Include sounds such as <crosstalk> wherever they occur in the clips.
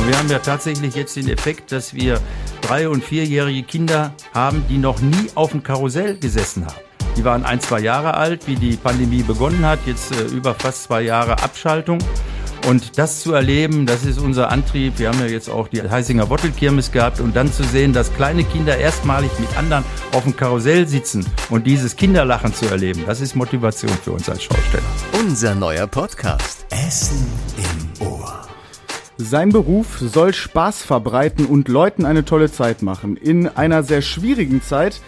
Und wir haben ja tatsächlich jetzt den Effekt, dass wir drei- und vierjährige Kinder haben, die noch nie auf dem Karussell gesessen haben. Die waren ein, zwei Jahre alt, wie die Pandemie begonnen hat, jetzt äh, über fast zwei Jahre Abschaltung. Und das zu erleben, das ist unser Antrieb. Wir haben ja jetzt auch die Heisinger Bottelkirmes gehabt und dann zu sehen, dass kleine Kinder erstmalig mit anderen auf dem Karussell sitzen und dieses Kinderlachen zu erleben, das ist Motivation für uns als Schausteller. Unser neuer Podcast. Essen im Ohr. Sein Beruf soll Spaß verbreiten und Leuten eine tolle Zeit machen. In einer sehr schwierigen Zeit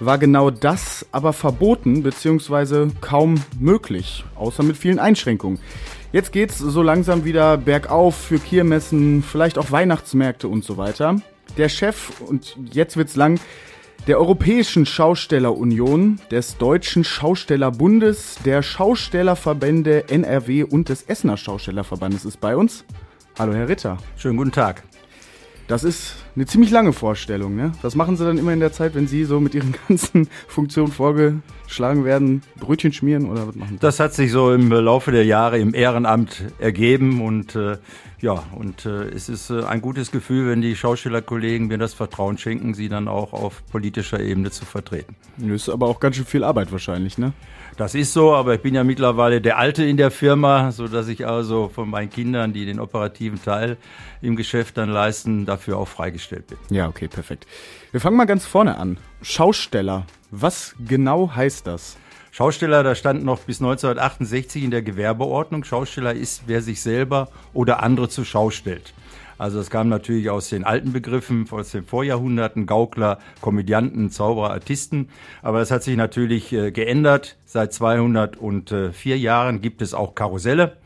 war genau das aber verboten bzw. kaum möglich, außer mit vielen Einschränkungen. Jetzt geht's so langsam wieder bergauf für Kirmessen, vielleicht auch Weihnachtsmärkte und so weiter. Der Chef, und jetzt wird's lang, der Europäischen Schaustellerunion, des Deutschen Schaustellerbundes, der Schaustellerverbände NRW und des Essener Schaustellerverbandes ist bei uns. Hallo, Herr Ritter. Schönen guten Tag. Das ist eine ziemlich lange Vorstellung, ne? Was machen Sie dann immer in der Zeit, wenn Sie so mit Ihren <laughs> ganzen Funktionen vorgeschlagen werden? Brötchen schmieren oder was machen Sie? Das hat sich so im Laufe der Jahre im Ehrenamt ergeben und äh, ja, und äh, es ist äh, ein gutes Gefühl, wenn die Schauspielerkollegen mir das Vertrauen schenken, sie dann auch auf politischer Ebene zu vertreten. Das ist aber auch ganz schön viel Arbeit wahrscheinlich, ne? Das ist so, aber ich bin ja mittlerweile der Alte in der Firma, so dass ich also von meinen Kindern, die den operativen Teil im Geschäft dann leisten, dafür auch freigestellt bin. Ja, okay, perfekt. Wir fangen mal ganz vorne an. Schausteller. Was genau heißt das? Schausteller, da stand noch bis 1968 in der Gewerbeordnung, Schausteller ist, wer sich selber oder andere zur Schau stellt. Also es kam natürlich aus den alten Begriffen, aus den Vorjahrhunderten, Gaukler, Komödianten, Zauberer, Artisten. Aber es hat sich natürlich äh, geändert. Seit 204 Jahren gibt es auch Karusselle.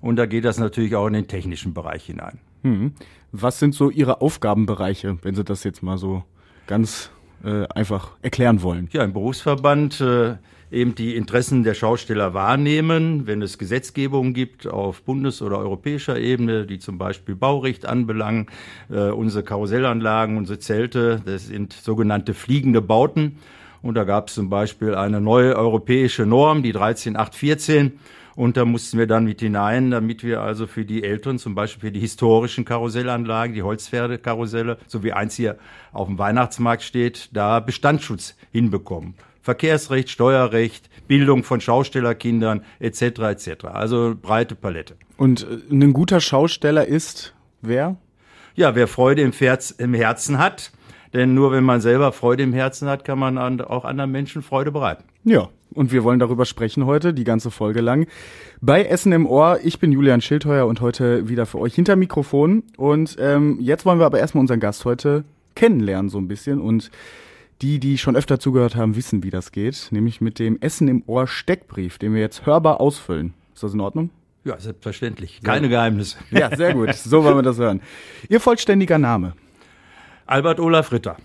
Und da geht das natürlich auch in den technischen Bereich hinein. Hm. Was sind so Ihre Aufgabenbereiche, wenn Sie das jetzt mal so ganz äh, einfach erklären wollen? Ja, im Berufsverband äh, eben die Interessen der Schausteller wahrnehmen, wenn es Gesetzgebungen gibt auf bundes- oder europäischer Ebene, die zum Beispiel Baurecht anbelangen, äh, unsere Karussellanlagen, unsere Zelte, das sind sogenannte fliegende Bauten. Und da gab es zum Beispiel eine neue europäische Norm, die 13814. Und da mussten wir dann mit hinein, damit wir also für die Älteren, zum Beispiel für die historischen Karussellanlagen, die Holzpferdekarusselle, so wie eins hier auf dem Weihnachtsmarkt steht, da Bestandsschutz hinbekommen. Verkehrsrecht, Steuerrecht, Bildung von Schaustellerkindern etc. etc. Also breite Palette. Und äh, ein guter Schausteller ist wer? Ja, wer Freude im, Herz, im Herzen hat. Denn nur wenn man selber Freude im Herzen hat, kann man auch anderen Menschen Freude bereiten. Ja, und wir wollen darüber sprechen heute, die ganze Folge lang. Bei Essen im Ohr, ich bin Julian Schildheuer und heute wieder für euch hinter Mikrofon. Und ähm, jetzt wollen wir aber erstmal unseren Gast heute kennenlernen so ein bisschen und die, die schon öfter zugehört haben, wissen, wie das geht, nämlich mit dem Essen im Ohr Steckbrief, den wir jetzt hörbar ausfüllen. Ist das in Ordnung? Ja, selbstverständlich. Keine ja. Geheimnisse. Ja, sehr gut. So wollen wir das hören. Ihr vollständiger Name? Albert Olaf Ritter.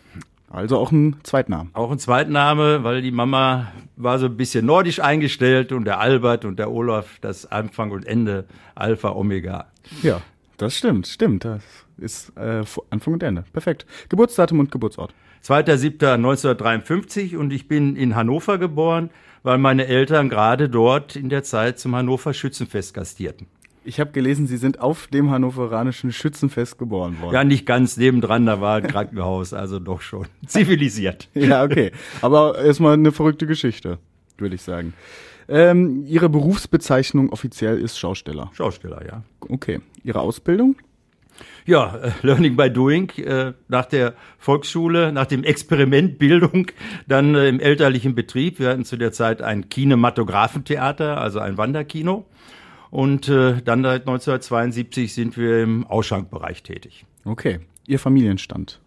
Also auch ein Zweitname. Auch ein Zweitname, weil die Mama war so ein bisschen nordisch eingestellt und der Albert und der Olaf, das Anfang und Ende, Alpha, Omega. Ja, das stimmt, stimmt. Das ist äh, Anfang und Ende. Perfekt. Geburtsdatum und Geburtsort. 2.7.1953 und ich bin in Hannover geboren, weil meine Eltern gerade dort in der Zeit zum Hannover Schützenfest gastierten. Ich habe gelesen, Sie sind auf dem hannoveranischen Schützenfest geboren worden. Ja, nicht ganz nebendran, da war ein Krankenhaus, also doch schon <laughs> zivilisiert. ja, okay. Aber erstmal eine verrückte Geschichte, würde ich sagen. Ähm, Ihre Berufsbezeichnung offiziell ist Schausteller. Schausteller, ja. Okay. Ihre Ausbildung? Ja, äh, Learning by Doing, äh, nach der Volksschule, nach dem Experiment Bildung, dann äh, im elterlichen Betrieb. Wir hatten zu der Zeit ein Kinematographentheater, also ein Wanderkino. Und äh, dann seit 1972 sind wir im Ausschankbereich tätig. Okay. Ihr Familienstand?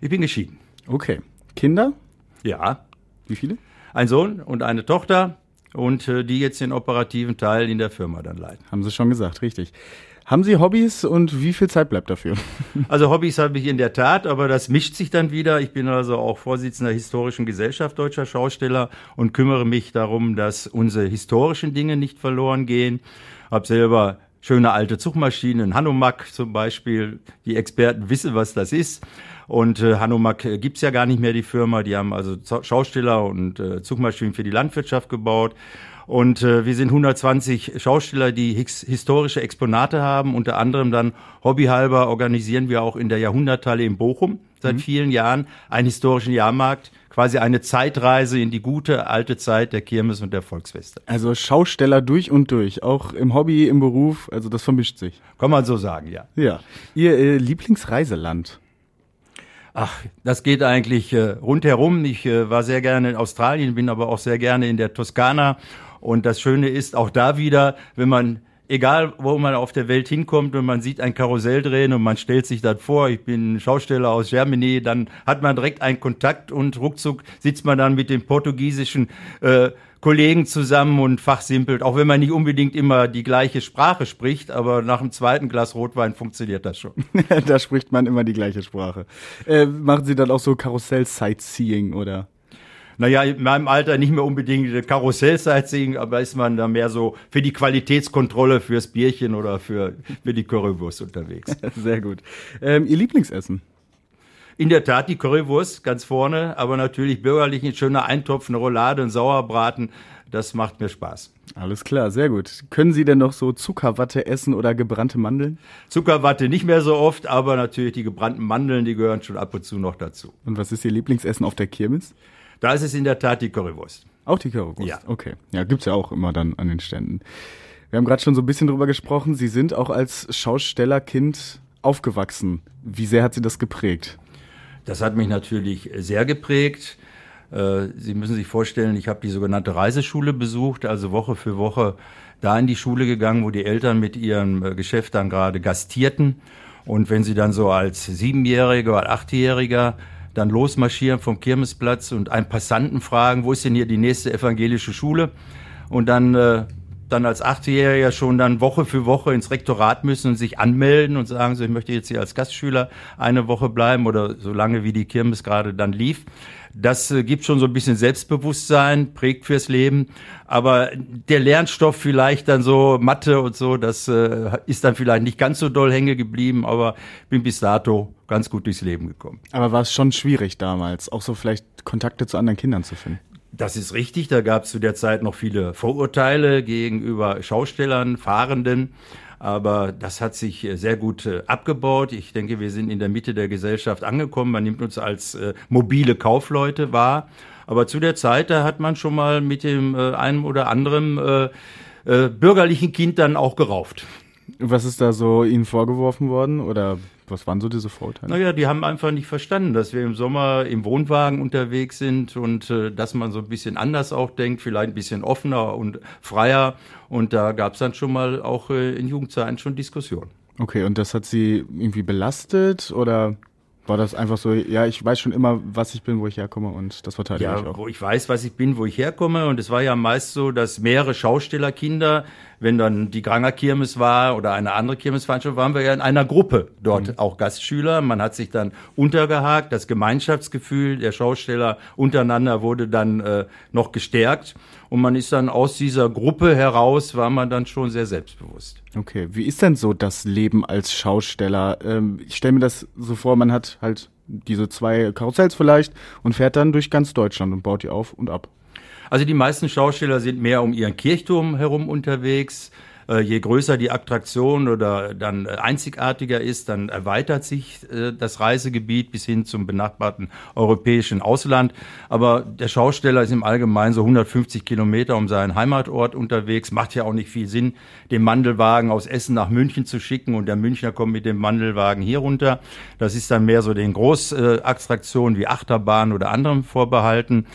Ich bin geschieden. Okay. Kinder? Ja. Wie viele? Ein Sohn und eine Tochter und äh, die jetzt den operativen Teil in der Firma dann leiten. Haben Sie schon gesagt, richtig. Haben Sie Hobbys und wie viel Zeit bleibt dafür? <laughs> Also Hobbys habe ich in der Tat, aber das mischt sich dann wieder. Ich bin also auch Vorsitzender der Historischen Gesellschaft Deutscher Schausteller und kümmere mich darum, dass unsere historischen Dinge nicht verloren gehen. Hab selber schöne alte Zugmaschinen, Hanomag zum Beispiel. Die Experten wissen, was das ist. Und äh, Hanomag äh, gibt's ja gar nicht mehr, die Firma. Die haben also Schausteller und äh, Zugmaschinen für die Landwirtschaft gebaut. Und äh, wir sind 120 Schausteller, die his historische Exponate haben. Unter anderem dann hobbyhalber organisieren wir auch in der Jahrhunderthalle in Bochum seit mhm. vielen Jahren einen historischen Jahrmarkt, quasi eine Zeitreise in die gute alte Zeit der Kirmes und der Volksfeste. Also Schausteller durch und durch, auch im Hobby, im Beruf, also das vermischt sich. Kann man so sagen, ja. Ja. Ihr äh, Lieblingsreiseland? Ach, das geht eigentlich äh, rundherum. Ich äh, war sehr gerne in Australien, bin aber auch sehr gerne in der Toskana. Und das Schöne ist auch da wieder, wenn man egal wo man auf der Welt hinkommt und man sieht ein Karussell drehen und man stellt sich das vor, ich bin Schausteller aus Germany, dann hat man direkt einen Kontakt und ruckzuck sitzt man dann mit dem portugiesischen äh, Kollegen zusammen und fachsimpelt, auch wenn man nicht unbedingt immer die gleiche Sprache spricht, aber nach dem zweiten Glas Rotwein funktioniert das schon. <laughs> da spricht man immer die gleiche Sprache. Äh, machen Sie dann auch so Karussell-Sightseeing oder? Naja, in meinem Alter nicht mehr unbedingt Karussell-Sightseeing, aber ist man da mehr so für die Qualitätskontrolle fürs Bierchen oder für, für die Currywurst unterwegs. <laughs> Sehr gut. Ähm, Ihr Lieblingsessen? In der Tat die Currywurst ganz vorne, aber natürlich bürgerlich ein schöner Eintopf, eine Roulade, ein Sauerbraten. Das macht mir Spaß. Alles klar, sehr gut. Können Sie denn noch so Zuckerwatte essen oder gebrannte Mandeln? Zuckerwatte nicht mehr so oft, aber natürlich die gebrannten Mandeln, die gehören schon ab und zu noch dazu. Und was ist Ihr Lieblingsessen auf der Kirmes? Da ist es in der Tat die Currywurst. Auch die Currywurst? Ja. Okay. Ja, gibt's ja auch immer dann an den Ständen. Wir haben gerade schon so ein bisschen drüber gesprochen. Sie sind auch als Schaustellerkind aufgewachsen. Wie sehr hat Sie das geprägt? Das hat mich natürlich sehr geprägt. Äh, Sie müssen sich vorstellen, ich habe die sogenannte Reiseschule besucht, also Woche für Woche da in die Schule gegangen, wo die Eltern mit ihrem äh, Geschäft dann gerade gastierten. Und wenn Sie dann so als Siebenjähriger oder Achtjähriger dann losmarschieren vom Kirmesplatz und einen Passanten fragen, wo ist denn hier die nächste evangelische Schule? Und dann, äh, dann als Achtjähriger schon dann Woche für Woche ins Rektorat müssen und sich anmelden und sagen, so, ich möchte jetzt hier als Gastschüler eine Woche bleiben oder so lange wie die Kirmes gerade dann lief. Das äh, gibt schon so ein bisschen Selbstbewusstsein, prägt fürs Leben. Aber der Lernstoff vielleicht dann so Mathe und so, das äh, ist dann vielleicht nicht ganz so doll hängen geblieben, aber bin bis dato ganz gut durchs Leben gekommen. Aber war es schon schwierig damals, auch so vielleicht Kontakte zu anderen Kindern zu finden? Das ist richtig. Da gab es zu der Zeit noch viele Vorurteile gegenüber Schaustellern, Fahrenden. Aber das hat sich äh, sehr gut äh, abgebaut. Ich denke, wir sind in der Mitte der Gesellschaft angekommen. Man nimmt uns als äh, mobile Kaufleute wahr. Aber zu der Zeit, da hat man schon mal mit dem äh, einen oder anderen bürgerlichen Kind dann auch gerauft. Was ist da so Ihnen vorgeworfen worden oder was waren so diese Vorteile? Naja, die haben einfach nicht verstanden, dass wir im Sommer im Wohnwagen unterwegs sind und äh, dass man so ein bisschen anders auch denkt, vielleicht ein bisschen offener und freier. Und da gab es dann schon mal auch äh, in Jugendzeiten schon Diskussionen. Okay, und das hat Sie irgendwie belastet oder war das einfach so, ja, ich weiß schon immer, was ich bin, wo ich herkomme und das verteidige ja, ich auch. wo ich weiß, was ich bin, wo ich herkomme und es war ja meist so, dass mehrere Schaustellerkinder, wenn dann die Granger Kirmes war oder eine andere Kirmesveranstaltung, waren wir ja in einer Gruppe dort mhm. auch Gastschüler. Man hat sich dann untergehakt, das Gemeinschaftsgefühl der Schausteller untereinander wurde dann äh, noch gestärkt und man ist dann aus dieser Gruppe heraus, war man dann schon sehr selbstbewusst. Okay, wie ist denn so das Leben als Schausteller? Ähm, ich stelle mir das so vor, man hat halt diese zwei Karussells vielleicht und fährt dann durch ganz Deutschland und baut die auf und ab. Also die meisten Schausteller sind mehr um ihren Kirchturm herum unterwegs. Äh, je größer die Attraktion oder dann einzigartiger ist, dann erweitert sich äh, das Reisegebiet bis hin zum benachbarten europäischen Ausland. Aber der Schausteller ist im Allgemeinen so 150 Kilometer um seinen Heimatort unterwegs. Macht ja auch nicht viel Sinn, den Mandelwagen aus Essen nach München zu schicken und der Münchner kommt mit dem Mandelwagen hier runter. Das ist dann mehr so den Großattraktionen wie Achterbahn oder anderem vorbehalten.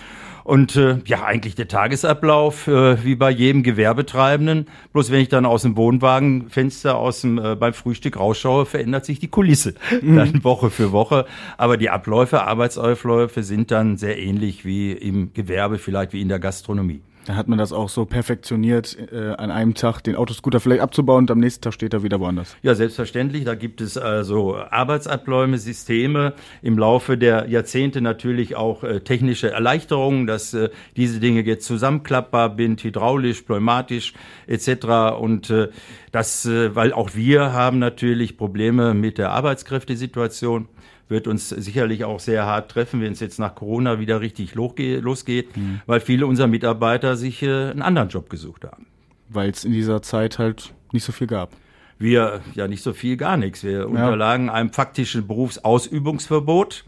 Und äh, ja, eigentlich der Tagesablauf äh, wie bei jedem Gewerbetreibenden. Bloß wenn ich dann aus dem Wohnwagenfenster aus dem, äh, beim Frühstück rausschaue, verändert sich die Kulisse mhm. dann Woche für Woche. Aber die Abläufe, Arbeitsaufläufe sind dann sehr ähnlich wie im Gewerbe, vielleicht wie in der Gastronomie. Da hat man das auch so perfektioniert, äh, an einem Tag den Autoscooter vielleicht abzubauen und am nächsten Tag steht er wieder woanders. Ja, selbstverständlich. Da gibt es also Arbeitsabläufe, Systeme, im Laufe der Jahrzehnte natürlich auch äh, technische Erleichterungen, dass äh, diese Dinge jetzt zusammenklappbar sind, hydraulisch, pneumatisch etc. Und äh, das, äh, weil auch wir haben natürlich Probleme mit der Arbeitskräftesituation wird uns sicherlich auch sehr hart treffen, wenn es jetzt nach Corona wieder richtig losgeht, mhm. weil viele unserer Mitarbeiter sich äh, einen anderen Job gesucht haben. Weil es in dieser Zeit halt nicht so viel gab. Wir, ja nicht so viel, gar nichts. Wir ja. unterlagen einem faktischen Berufsausübungsverbot.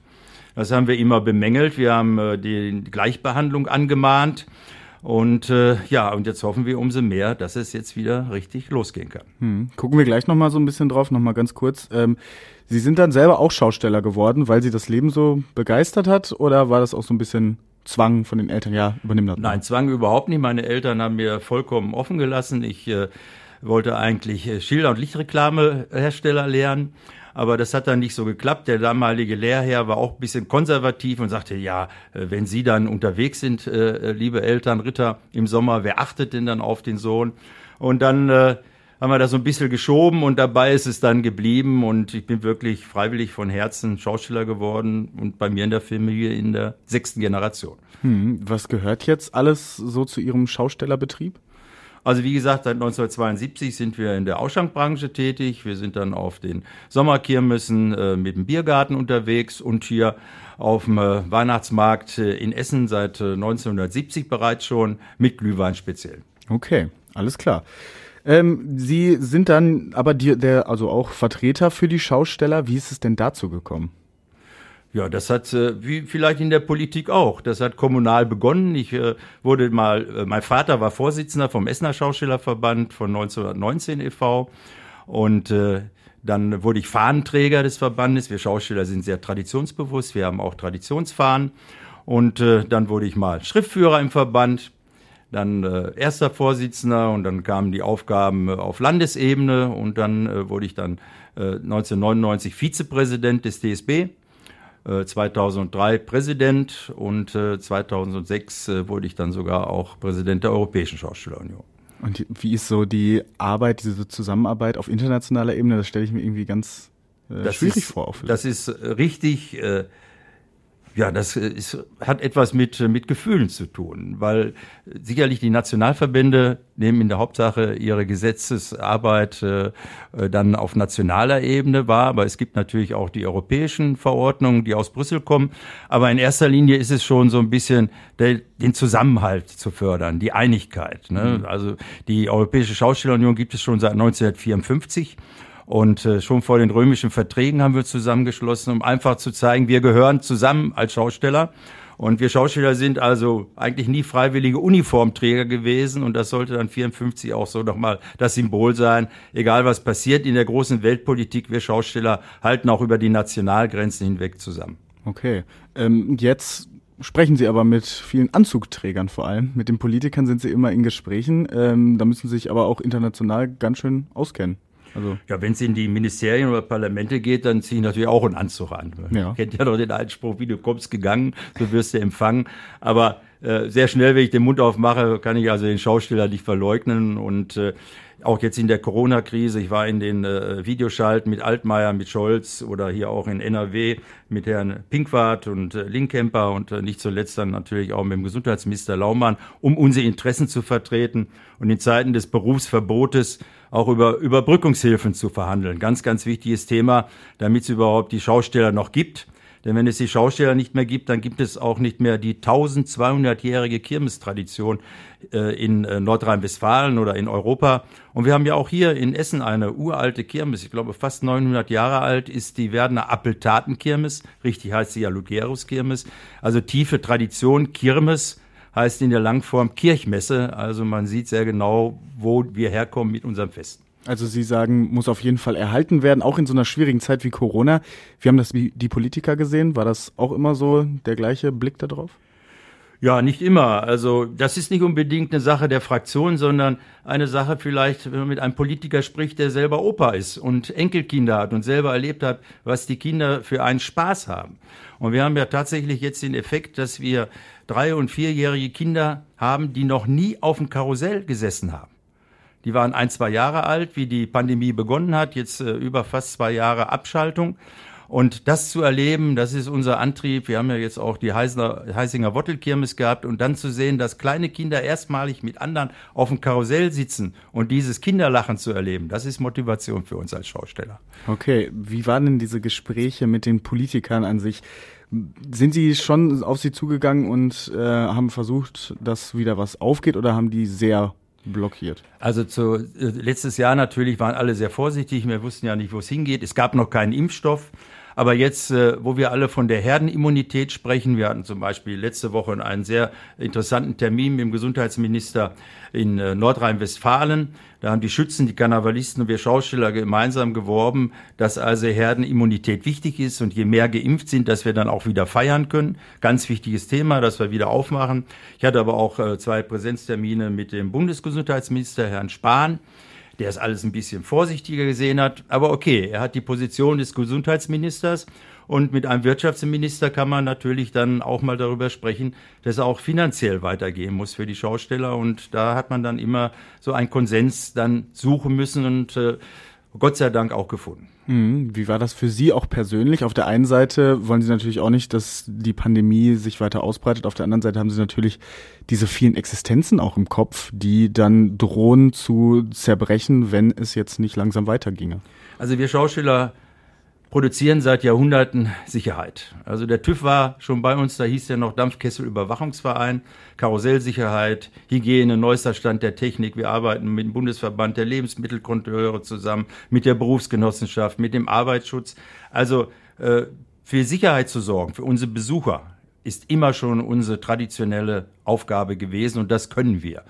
Das haben wir immer bemängelt. Wir haben äh, die Gleichbehandlung angemahnt. Und äh, ja, und jetzt hoffen wir umso mehr, dass es jetzt wieder richtig losgehen kann. Hm. Gucken wir gleich nochmal so ein bisschen drauf, nochmal ganz kurz. Ähm, Sie sind dann selber auch Schausteller geworden, weil Sie das Leben so begeistert hat oder war das auch so ein bisschen Zwang von den Eltern? Ja, übernimm das. Nein, Zwang überhaupt nicht. Meine Eltern haben mir vollkommen offen gelassen. Ich äh, wollte eigentlich äh, Schilder- und Lichtreklamehersteller lernen aber das hat dann nicht so geklappt. Der damalige Lehrherr war auch ein bisschen konservativ und sagte, ja, äh, wenn Sie dann unterwegs sind, äh, liebe Eltern, Ritter, im Sommer, wer achtet denn dann auf den Sohn? Und dann äh, haben wir das so ein bisschen geschoben und dabei ist es dann geblieben und ich bin wirklich freiwillig von Herzen Schauspieler geworden und bei mir in der Familie in der sechsten Generation. Hm, was gehört jetzt alles so zu Ihrem Schaustellerbetrieb? Also wie gesagt, seit 1972 sind wir in der Ausschankbranche tätig. Wir sind dann auf den Sommerkirmessen äh, mit dem Biergarten unterwegs und hier auf dem äh, Weihnachtsmarkt äh, in Essen seit 1970 äh, bereits schon mit Glühwein speziell. Okay, alles klar. Ähm, Sie sind dann aber die, der, also auch Vertreter für die Schausteller. Wie ist es denn dazu gekommen? Ja, das hat, äh, wie vielleicht in der Politik auch, das hat kommunal begonnen. Ich äh, wurde mal, äh, mein Vater war Vorsitzender vom Essener Schauspielerverband von 1919 e.V. Und äh, dann wurde ich Fahnenträger des Verbandes. Wir Schauspieler sind sehr traditionsbewusst, wir haben auch Traditionsfahnen. Und äh, dann wurde ich mal Schriftführer im Verband, dann äh, erster Vorsitzender und dann kamen die Aufgaben äh, auf Landesebene und dann äh, wurde ich dann äh, 1999 Vizepräsident des DSB 2003 äh, Präsident und 2006 äh, äh, wurde ich dann sogar auch Präsident der Europäischen Schauspielerunion. Und wie ist so die Arbeit, diese Zusammenarbeit auf internationaler Ebene? Das stelle ich mir irgendwie ganz äh, schwierig ist, vor. Das ist richtig. Äh, ja, das ist, hat etwas mit, mit Gefühlen zu tun, weil sicherlich die Nationalverbände nehmen in der Hauptsache ihre Gesetzesarbeit äh, dann auf nationaler Ebene wahr, aber es gibt natürlich auch die europäischen Verordnungen, die aus Brüssel kommen. Aber in erster Linie ist es schon so ein bisschen der, den Zusammenhalt zu fördern, die Einigkeit. Ne? Mhm. Also die Europäische Schauspielunion gibt es schon seit 1954. Und äh, schon vor den römischen Verträgen haben wir zusammengeschlossen, um einfach zu zeigen, wir gehören zusammen als Schausteller. Und wir Schauspieler sind also eigentlich nie freiwillige Uniformträger gewesen. Und das sollte dann 54 auch so nochmal das Symbol sein. Egal was passiert in der großen Weltpolitik, wir Schausteller halten auch über die Nationalgrenzen hinweg zusammen. Okay. Ähm, jetzt sprechen Sie aber mit vielen Anzugträgern vor allem. Mit den Politikern sind Sie immer in Gesprächen. Ähm, da müssen Sie sich aber auch international ganz schön auskennen. Also ja, wenn es in die Ministerien oder Parlamente geht, dann ziehe ich natürlich auch einen Anzug an. Ja. Kennt ja doch den Einspruch, wie du kommst gegangen, so wirst du empfangen. Aber äh, sehr schnell, wenn ich den Mund aufmache, kann ich also den Schausteller nicht verleugnen und äh, auch jetzt in der Corona-Krise, ich war in den äh, Videoschalten mit Altmaier, mit Scholz oder hier auch in NRW mit Herrn Pinkwart und äh, Linkemper und äh, nicht zuletzt dann natürlich auch mit dem Gesundheitsminister Laumann, um unsere Interessen zu vertreten und in Zeiten des Berufsverbotes auch über Überbrückungshilfen zu verhandeln. Ganz, ganz wichtiges Thema, damit es überhaupt die Schausteller noch gibt. Denn wenn es die Schausteller nicht mehr gibt, dann gibt es auch nicht mehr die 1200-jährige Kirmestradition äh, in äh, Nordrhein-Westfalen oder in Europa. Und wir haben ja auch hier in Essen eine uralte Kirmes, ich glaube fast 900 Jahre alt ist die Werdener Appeltatenkirmes, richtig heißt sie ja Lugerus-Kirmes, also tiefe Tradition, Kirmes heißt in der Langform Kirchmesse. Also man sieht sehr genau, wo wir herkommen mit unserem Fest. Also Sie sagen, muss auf jeden Fall erhalten werden, auch in so einer schwierigen Zeit wie Corona. Wir haben das die Politiker gesehen. War das auch immer so der gleiche Blick darauf? Ja, nicht immer. Also das ist nicht unbedingt eine Sache der Fraktion, sondern eine Sache vielleicht, wenn man mit einem Politiker spricht, der selber Opa ist und Enkelkinder hat und selber erlebt hat, was die Kinder für einen Spaß haben. Und wir haben ja tatsächlich jetzt den Effekt, dass wir drei- und vierjährige Kinder haben, die noch nie auf dem Karussell gesessen haben. Die waren ein, zwei Jahre alt, wie die Pandemie begonnen hat, jetzt äh, über fast zwei Jahre Abschaltung. Und das zu erleben, das ist unser Antrieb. Wir haben ja jetzt auch die Heisinger Wottelkirmes gehabt und dann zu sehen, dass kleine Kinder erstmalig mit anderen auf dem Karussell sitzen und dieses Kinderlachen zu erleben, das ist Motivation für uns als Schausteller. Okay, wie waren denn diese Gespräche mit den Politikern an sich? Sind Sie schon auf Sie zugegangen und äh, haben versucht, dass wieder was aufgeht oder haben die sehr blockiert? Also zu, äh, letztes Jahr natürlich waren alle sehr vorsichtig. Wir wussten ja nicht, wo es hingeht. Es gab noch keinen Impfstoff. Aber jetzt, äh, wo wir alle von der Herdenimmunität sprechen, wir hatten zum Beispiel letzte Woche einen sehr interessanten Termin mit dem Gesundheitsminister in äh, Nordrhein-Westfalen. Da haben die Schützen, die Karnevalisten und wir Schausteller gemeinsam geworben, dass also Herdenimmunität wichtig ist und je mehr geimpft sind, dass wir dann auch wieder feiern können. Ganz wichtiges Thema, dass wir wieder aufmachen. Ich hatte aber auch äh, zwei Präsenztermine mit dem Bundesgesundheitsminister, Herrn Spahn der es alles ein bisschen vorsichtiger gesehen hat. Aber okay, er hat die Position des Gesundheitsministers und mit einem Wirtschaftsminister kann man natürlich dann auch mal darüber sprechen, dass er auch finanziell weitergehen muss für die Schausteller. Und da hat man dann immer so einen Konsens dann suchen müssen und äh, Gott sei Dank auch gefunden. Mhm. Wie war das für Sie auch persönlich? Auf der einen Seite wollen Sie natürlich auch nicht, dass die Pandemie sich weiter ausbreitet. Auf der anderen Seite haben Sie natürlich diese vielen Existenzen auch im Kopf, die dann drohen zu zerbrechen, wenn es jetzt nicht langsam weiterginge. Also wir Schauspieler produzieren seit Jahrhunderten Sicherheit. Also der TÜV war schon bei uns, da hieß ja noch Dampfkesselüberwachungsverein, Karussellsicherheit, Hygiene, neuester Stand der Technik. Wir arbeiten mit dem Bundesverband der Lebensmittelkontrolleure zusammen, mit der Berufsgenossenschaft, mit dem Arbeitsschutz. Also äh, für Sicherheit zu sorgen, für unsere Besucher, ist immer schon unsere traditionelle Aufgabe gewesen und das können wir.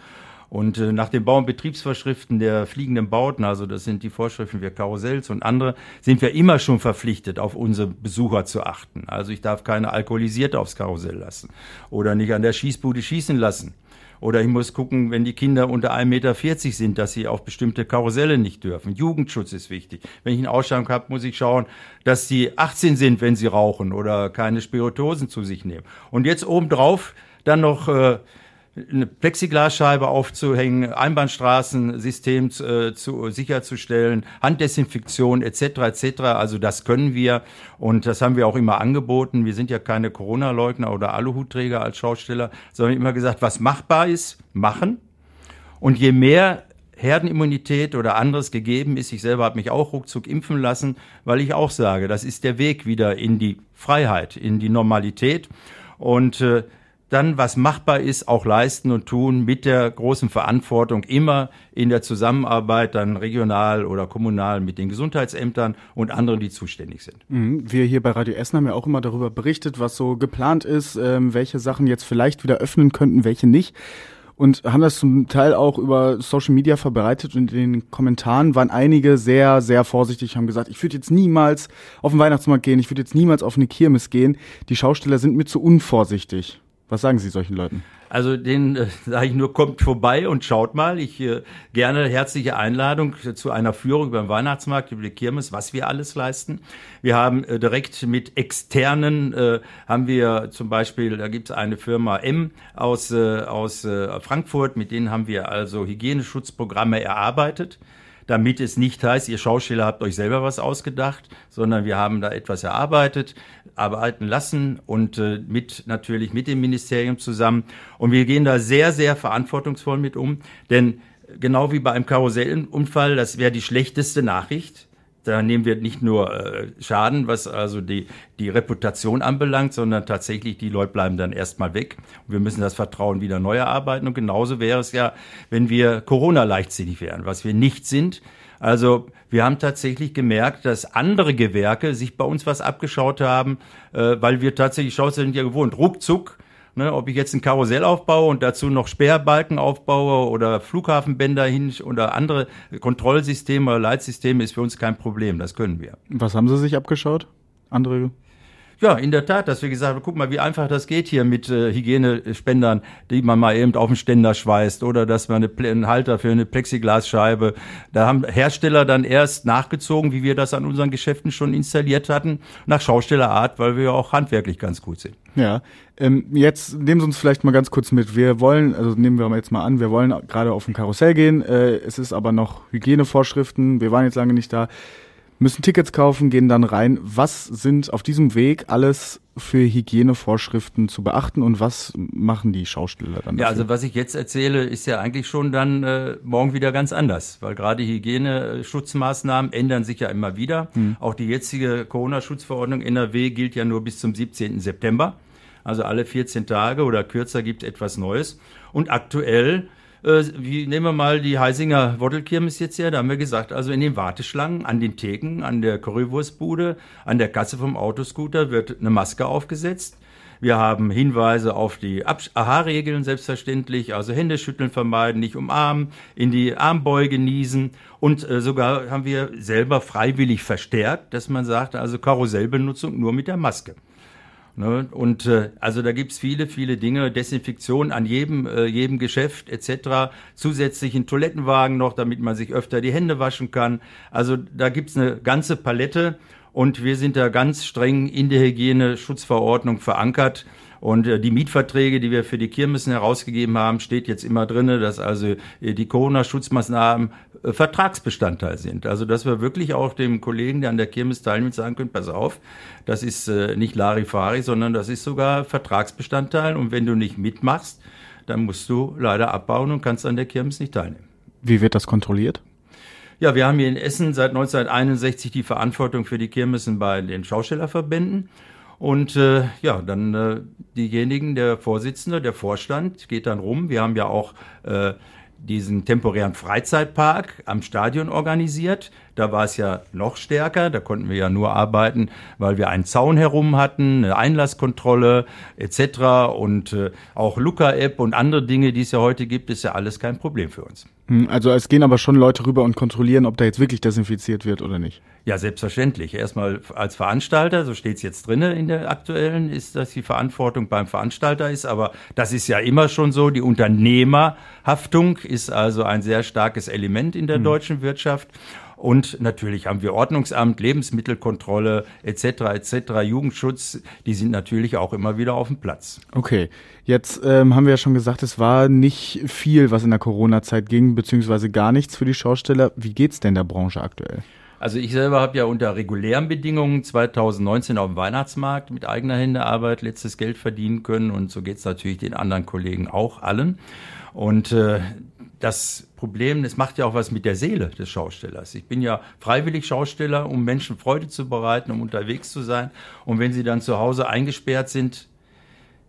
Und äh, nach den Bau- und Betriebsvorschriften der fliegenden Bauten, also das sind die Vorschriften für Karussells und andere, sind wir immer schon verpflichtet, auf unsere Besucher zu achten. Also ich darf keine Alkoholisierte aufs Karussell lassen oder nicht an der Schießbude schießen lassen. Oder ich muss gucken, wenn die Kinder unter 1,40 Meter sind, dass sie auf bestimmte Karusselle nicht dürfen. Jugendschutz ist wichtig. Wenn ich einen Ausschank habe, muss ich schauen, dass sie 18 sind, wenn sie rauchen oder keine Spiritosen zu sich nehmen. Und jetzt obendrauf dann noch äh, eine Plexiglasscheibe aufzuhängen, Einbahnstraßensystem äh, zu, sicherzustellen, Handdesinfektion etc. etc. Also das können wir und das haben wir auch immer angeboten. Wir sind ja keine Corona-Leugner oder Aluhutträger als Schausteller, sondern immer gesagt, was machbar ist, machen. Und je mehr Herdenimmunität oder anderes gegeben ist, ich selber habe mich auch ruckzuck impfen lassen, weil ich auch sage, das ist der Weg wieder in die Freiheit, in die Normalität. Und äh, dann, was machbar ist, auch leisten und tun mit der großen Verantwortung immer in der Zusammenarbeit dann regional oder kommunal mit den Gesundheitsämtern und anderen, die zuständig sind. Mhm. Wir hier bei Radio Essen haben ja auch immer darüber berichtet, was so geplant ist, ähm, welche Sachen jetzt vielleicht wieder öffnen könnten, welche nicht. Und haben das zum Teil auch über Social Media verbreitet und in den Kommentaren waren einige sehr, sehr vorsichtig, haben gesagt, ich würde jetzt niemals auf den Weihnachtsmarkt gehen, ich würde jetzt niemals auf eine Kirmes gehen. Die Schausteller sind mir zu unvorsichtig. Was sagen Sie solchen Leuten? Also den äh, sage ich nur, kommt vorbei und schaut mal. Ich äh, gerne herzliche Einladung zu einer Führung den Weihnachtsmarkt, über die Kirmes, was wir alles leisten. Wir haben äh, direkt mit externen, äh, haben wir zum Beispiel, da gibt es eine Firma M aus, äh, aus äh, Frankfurt, mit denen haben wir also Hygieneschutzprogramme erarbeitet damit es nicht heißt, ihr Schauspieler habt euch selber was ausgedacht, sondern wir haben da etwas erarbeitet, arbeiten lassen und äh, mit natürlich mit dem Ministerium zusammen. Und wir gehen da sehr, sehr verantwortungsvoll mit um, denn genau wie bei einem Karussellunfall, das wäre die schlechteste Nachricht da nehmen wir nicht nur äh, Schaden, was also die, die Reputation anbelangt, sondern tatsächlich die Leute bleiben dann erstmal weg. Und wir müssen das Vertrauen wieder neu erarbeiten. Und genauso wäre es ja, wenn wir Corona leichtsinnig wären, was wir nicht sind. Also wir haben tatsächlich gemerkt, dass andere Gewerke sich bei uns was abgeschaut haben, äh, weil wir tatsächlich, schaut sind ja gewohnt, ruckzuck Ne, ob ich jetzt ein Karussell aufbaue und dazu noch Sperrbalken aufbaue oder Flughafenbänder hin oder andere Kontrollsysteme oder Leitsysteme ist für uns kein Problem. Das können wir. Was haben Sie sich abgeschaut? Andere ja, in der Tat, dass wir gesagt haben, guck mal, wie einfach das geht hier mit äh, Hygienespendern, die man mal eben auf den Ständer schweißt oder dass man eine, einen Halter für eine Plexiglasscheibe. Da haben Hersteller dann erst nachgezogen, wie wir das an unseren Geschäften schon installiert hatten, nach Schaustellerart, weil wir auch handwerklich ganz gut sind. Ja, ähm, jetzt nehmen Sie uns vielleicht mal ganz kurz mit. Wir wollen, also nehmen wir jetzt mal an, wir wollen gerade auf ein Karussell gehen. Äh, es ist aber noch Hygienevorschriften. Wir waren jetzt lange nicht da müssen Tickets kaufen, gehen dann rein. Was sind auf diesem Weg alles für Hygienevorschriften zu beachten und was machen die Schausteller dann? Ja, also was ich jetzt erzähle, ist ja eigentlich schon dann äh, morgen wieder ganz anders, weil gerade Hygieneschutzmaßnahmen ändern sich ja immer wieder. Hm. Auch die jetzige Corona-Schutzverordnung NRW gilt ja nur bis zum 17. September. Also alle 14 Tage oder kürzer gibt etwas Neues. Und aktuell äh, wie nehmen wir mal die Heisinger Wottelkirmes jetzt her, da haben wir gesagt, also in den Warteschlangen, an den Theken, an der Currywurstbude, an der Kasse vom Autoscooter wird eine Maske aufgesetzt. Wir haben Hinweise auf die AHA-Regeln selbstverständlich, also Hände schütteln vermeiden, nicht umarmen, in die Armbeuge niesen und äh, sogar haben wir selber freiwillig verstärkt, dass man sagt, also Karussellbenutzung nur mit der Maske. Ne? Und äh, also da gibt's viele, viele Dinge, Desinfektion an jedem, äh, jedem Geschäft etc. Zusätzlichen Toilettenwagen noch, damit man sich öfter die Hände waschen kann. Also da gibt's eine ganze Palette und wir sind da ganz streng in der Hygieneschutzverordnung verankert. Und äh, die Mietverträge, die wir für die Kirmessen herausgegeben haben, steht jetzt immer drinne, dass also äh, die Corona-Schutzmaßnahmen Vertragsbestandteil sind. Also dass wir wirklich auch dem Kollegen, der an der Kirmes teilnimmt, sagen können, pass auf, das ist äh, nicht Larifari, sondern das ist sogar Vertragsbestandteil. Und wenn du nicht mitmachst, dann musst du leider abbauen und kannst an der Kirmes nicht teilnehmen. Wie wird das kontrolliert? Ja, wir haben hier in Essen seit 1961 die Verantwortung für die Kirmessen bei den Schaustellerverbänden. Und äh, ja, dann äh, diejenigen, der Vorsitzende, der Vorstand geht dann rum. Wir haben ja auch äh, diesen temporären Freizeitpark am Stadion organisiert. Da war es ja noch stärker. Da konnten wir ja nur arbeiten, weil wir einen Zaun herum hatten, eine Einlasskontrolle etc. Und äh, auch Luca-App und andere Dinge, die es ja heute gibt, ist ja alles kein Problem für uns. Hm, also es gehen aber schon Leute rüber und kontrollieren, ob da jetzt wirklich desinfiziert wird oder nicht. Ja, selbstverständlich. Erstmal als Veranstalter, so steht es jetzt drinne in der aktuellen, ist, dass die Verantwortung beim Veranstalter ist. Aber das ist ja immer schon so. Die Unternehmerhaftung ist also ein sehr starkes Element in der mhm. deutschen Wirtschaft. Und natürlich haben wir Ordnungsamt, Lebensmittelkontrolle etc. etc. Jugendschutz, die sind natürlich auch immer wieder auf dem Platz. Okay, jetzt ähm, haben wir ja schon gesagt, es war nicht viel, was in der Corona-Zeit ging, beziehungsweise gar nichts für die Schausteller. Wie geht's denn der Branche aktuell? Also ich selber habe ja unter regulären Bedingungen 2019 auf dem Weihnachtsmarkt mit eigener Händearbeit letztes Geld verdienen können und so geht es natürlich den anderen Kollegen auch allen. Und äh, das Problem, es macht ja auch was mit der Seele des Schaustellers. Ich bin ja freiwillig Schausteller, um Menschen Freude zu bereiten, um unterwegs zu sein. Und wenn sie dann zu Hause eingesperrt sind,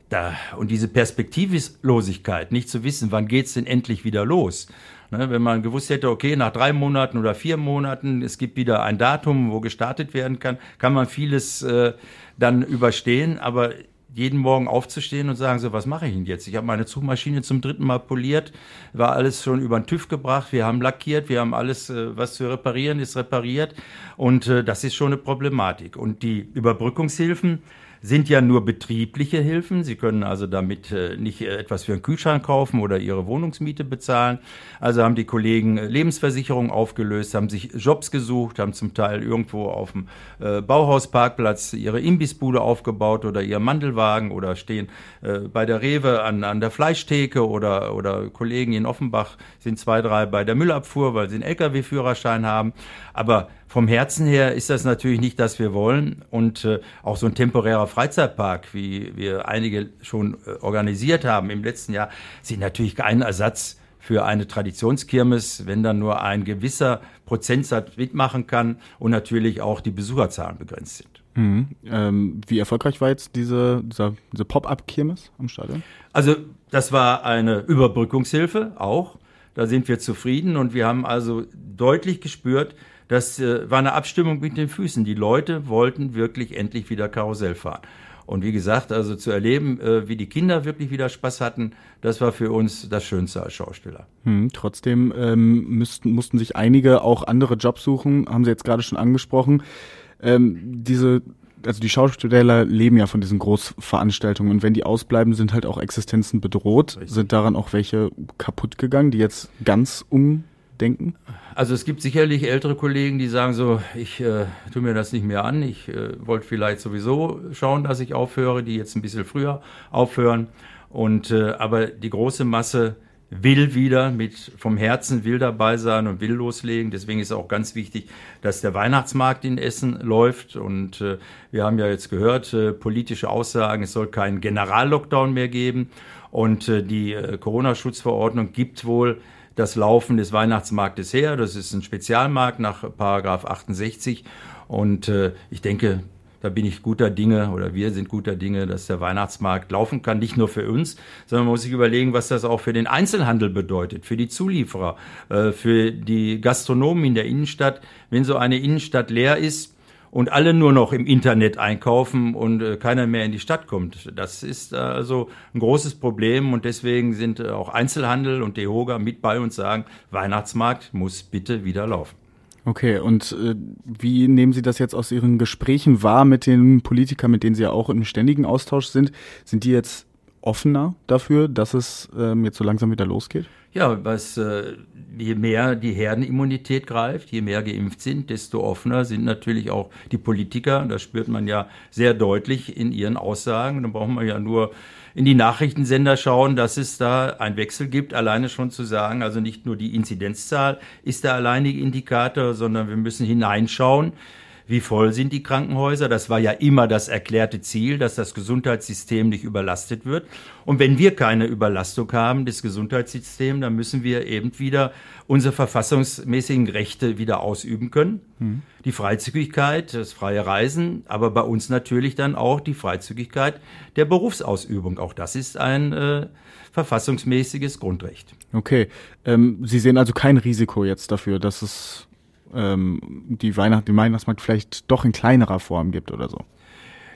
da, und diese Perspektivlosigkeit, nicht zu wissen, wann geht's denn endlich wieder los, Ne, wenn man gewusst hätte, okay, nach drei Monaten oder vier Monaten, es gibt wieder ein Datum, wo gestartet werden kann, kann man vieles äh, dann überstehen. Aber jeden Morgen aufzustehen und sagen, so, was mache ich denn jetzt? Ich habe meine Zugmaschine zum dritten Mal poliert, war alles schon über den TÜV gebracht, wir haben lackiert, wir haben alles, äh, was zu reparieren ist, repariert. Und äh, das ist schon eine Problematik. Und die Überbrückungshilfen, sind ja nur betriebliche Hilfen. Sie können also damit äh, nicht äh, etwas für einen Kühlschrank kaufen oder ihre Wohnungsmiete bezahlen. Also haben die Kollegen äh, Lebensversicherungen aufgelöst, haben sich Jobs gesucht, haben zum Teil irgendwo auf dem Bauhausparkplatz ihre Imbissbude aufgebaut oder ihr Mandelwagen oder stehen bei der Rewe an, an der Fleischtheke oder, oder Kollegen in Offenbach sind zwei, drei bei der Müllabfuhr, weil sie einen Lkw-Führerschein haben. Aber vom Herzen her ist das natürlich nicht, das wir wollen. Und äh, auch so ein temporärer Freizeitpark, wie wir einige schon äh, organisiert haben im letzten Jahr, sind natürlich kein Ersatz für eine Traditionskirmes, wenn dann nur ein gewisser Prozentsatz mitmachen kann und natürlich auch die Besucherzahlen begrenzt sind. Mhm. Ähm, wie erfolgreich war jetzt diese, diese, diese Pop-up-Kirmes am Stadion? Also das war eine Überbrückungshilfe auch. Da sind wir zufrieden und wir haben also deutlich gespürt, das äh, war eine Abstimmung mit den Füßen. Die Leute wollten wirklich endlich wieder Karussell fahren. Und wie gesagt, also zu erleben, äh, wie die Kinder wirklich wieder Spaß hatten, das war für uns das Schönste als Schauspieler. Hm, trotzdem ähm, müssten, mussten sich einige auch andere Jobs suchen, haben Sie jetzt gerade schon angesprochen. Ähm, diese also die Schauspieler leben ja von diesen Großveranstaltungen und wenn die ausbleiben, sind halt auch Existenzen bedroht. Richtig. Sind daran auch welche kaputt gegangen, die jetzt ganz um denken? Also es gibt sicherlich ältere Kollegen, die sagen so, ich äh, tue mir das nicht mehr an, ich äh, wollte vielleicht sowieso schauen, dass ich aufhöre, die jetzt ein bisschen früher aufhören. Und äh, aber die große Masse will wieder mit vom Herzen will dabei sein und will loslegen. Deswegen ist auch ganz wichtig, dass der Weihnachtsmarkt in Essen läuft. Und äh, wir haben ja jetzt gehört, äh, politische Aussagen, es soll keinen Generallockdown mehr geben. Und äh, die äh, Corona-Schutzverordnung gibt wohl das Laufen des Weihnachtsmarktes her. Das ist ein Spezialmarkt nach Paragraph 68. Und äh, ich denke, da bin ich guter Dinge oder wir sind guter Dinge, dass der Weihnachtsmarkt laufen kann, nicht nur für uns, sondern man muss sich überlegen, was das auch für den Einzelhandel bedeutet, für die Zulieferer, äh, für die Gastronomen in der Innenstadt. Wenn so eine Innenstadt leer ist, und alle nur noch im Internet einkaufen und äh, keiner mehr in die Stadt kommt. Das ist also ein großes Problem und deswegen sind auch Einzelhandel und DEHOGA mit bei uns sagen, Weihnachtsmarkt muss bitte wieder laufen. Okay, und äh, wie nehmen Sie das jetzt aus Ihren Gesprächen wahr mit den Politikern, mit denen Sie ja auch im ständigen Austausch sind? Sind die jetzt offener dafür, dass es ähm, jetzt so langsam wieder losgeht? Ja, was äh, je mehr die Herdenimmunität greift, je mehr geimpft sind, desto offener sind natürlich auch die Politiker. Das spürt man ja sehr deutlich in ihren Aussagen. Da brauchen wir ja nur in die Nachrichtensender schauen, dass es da einen Wechsel gibt, alleine schon zu sagen, also nicht nur die Inzidenzzahl ist der alleinige Indikator, sondern wir müssen hineinschauen, wie voll sind die Krankenhäuser. Das war ja immer das erklärte Ziel, dass das Gesundheitssystem nicht überlastet wird. Und wenn wir keine Überlastung haben des Gesundheitssystems, dann müssen wir eben wieder unsere verfassungsmäßigen Rechte wieder ausüben können. Mhm. Die Freizügigkeit, das freie Reisen, aber bei uns natürlich dann auch die Freizügigkeit der Berufsausübung. Auch das ist ein äh, verfassungsmäßiges Grundrecht. Okay. Ähm, Sie sehen also kein Risiko jetzt dafür, dass es ähm, die Weihnacht, den Weihnachtsmarkt vielleicht doch in kleinerer Form gibt oder so.